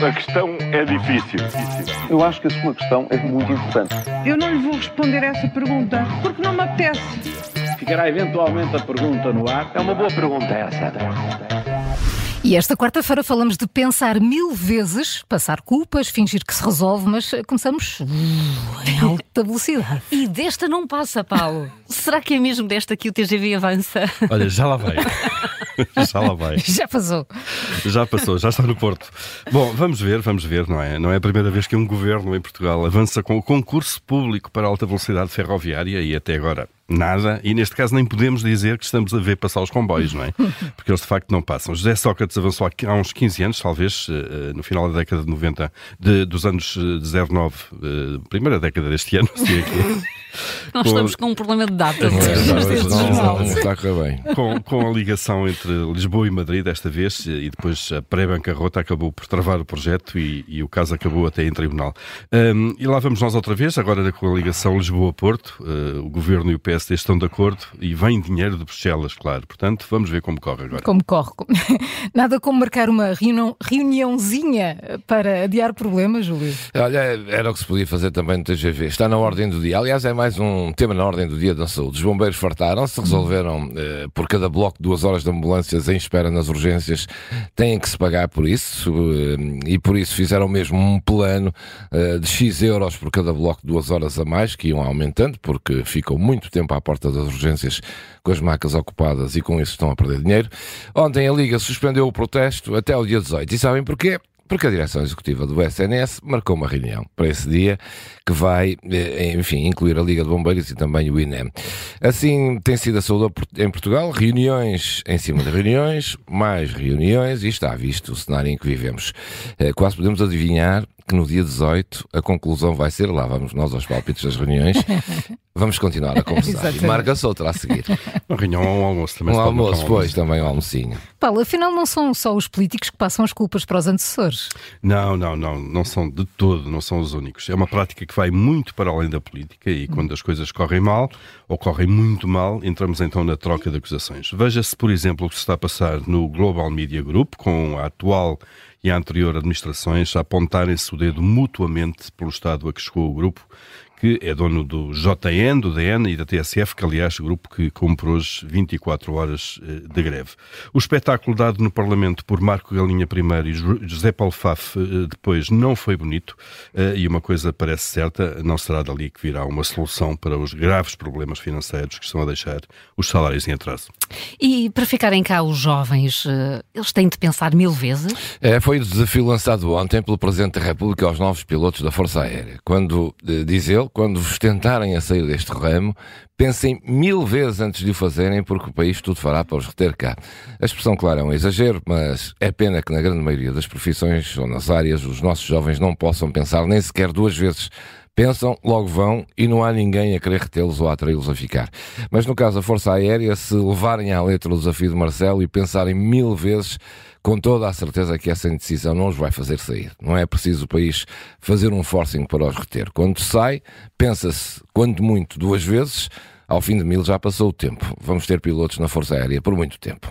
A questão é difícil. Eu acho que a sua questão é muito importante. Eu não lhe vou responder essa pergunta porque não me apetece. Ficará eventualmente a pergunta no ar. É uma boa pergunta essa. E esta quarta-feira falamos de pensar mil vezes, passar culpas, fingir que se resolve, mas começamos uh, em alta velocidade. E desta não passa, Paulo. Será que é mesmo desta que o TGV avança? Olha, já lá vai. já lá vai. Já passou. Já passou, já está no Porto. Bom, vamos ver, vamos ver, não é? Não é a primeira vez que um governo em Portugal avança com o concurso público para alta velocidade ferroviária e até agora nada, e neste caso nem podemos dizer que estamos a ver passar os comboios, não é? Porque eles de facto não passam. José Sócrates avançou há uns 15 anos, talvez, eh, no final da década de 90, de, dos anos de 09, eh, primeira década deste ano, se é aqui. Nós Com- estamos com um problema de datas. É, não, jornal. não, Está a correr bem. com, com a ligação entre Lisboa e Madrid desta vez e depois a pré-bancarrota acabou por travar o projeto e, e o caso acabou até em tribunal. Hum, e lá vamos nós outra vez, agora com a ligação Lisboa-Porto, uh, o Governo e o PSD estão de acordo e vem dinheiro de Bruxelas, claro. Portanto, vamos ver como corre agora. Como corre. Nada como marcar uma reunião, reuniãozinha para adiar problemas, Júlio. Olha, era o que se podia fazer também no TGV. Está na ordem do dia. Aliás, é mais um tema na ordem do dia da saúde. Os bombeiros fartaram-se, resolveram eh, por cada bloco duas horas de ambulâncias em espera nas urgências. Têm que se pagar por isso eh, e por isso fizeram mesmo um plano eh, de X euros por cada bloco, duas horas a mais, que iam aumentando, porque ficam muito tempo à porta das urgências com as macas ocupadas e com isso estão a perder dinheiro. Ontem a Liga suspendeu o protesto até o dia 18. E sabem porquê? Porque a direção executiva do SNS marcou uma reunião para esse dia que vai, eh, enfim, incluir a Liga de Bombeiros e também o INEM. Assim tem sido a saúde em Portugal, reuniões em cima de reuniões, mais reuniões e está visto o cenário em que vivemos. Eh, Quase podemos adivinhar que no dia 18 a conclusão vai ser, lá vamos nós aos palpites das reuniões, vamos continuar a conversar. e marca-se outra a seguir. Uma reunião ou um almoço também. Um almoço, pois, também um almocinho. Paulo, afinal não são só os políticos que passam as culpas para os antecessores. Não, não, não, não são de todo, não são os únicos. É uma prática que vai muito para além da política e quando as coisas correm mal ou correm muito mal, entramos então na troca de acusações. Veja-se, por exemplo, o que se está a passar no Global Media Group com a atual e a anterior administrações a apontarem-se o dedo mutuamente pelo estado a que chegou o grupo, que é dono do JN, do DN e da TSF, que aliás, grupo que cumpre hoje 24 horas eh, de greve. O espetáculo dado no Parlamento por Marco Galinha primeiro e Jo- José Paulo Faf eh, depois não foi bonito eh, e uma coisa parece certa, não será dali que virá uma solução para os graves problemas financeiros que estão a deixar os salários em atraso. E para ficarem cá os jovens, eles têm de pensar mil vezes? É, foi o desafio lançado ontem pelo Presidente da República aos novos pilotos da Força Aérea. Quando, diz ele, quando vos tentarem a sair deste ramo, pensem mil vezes antes de o fazerem, porque o país tudo fará para os reter cá. A expressão, claro, é um exagero, mas é pena que na grande maioria das profissões ou nas áreas os nossos jovens não possam pensar nem sequer duas vezes. Pensam, logo vão e não há ninguém a querer retê-los ou atraí-los a ficar. Mas no caso da Força Aérea, se levarem à letra o desafio de Marcelo e pensarem mil vezes, com toda a certeza que essa indecisão não os vai fazer sair. Não é preciso o país fazer um forcing para os reter. Quando sai, pensa-se, quanto muito, duas vezes, ao fim de mil já passou o tempo. Vamos ter pilotos na Força Aérea por muito tempo.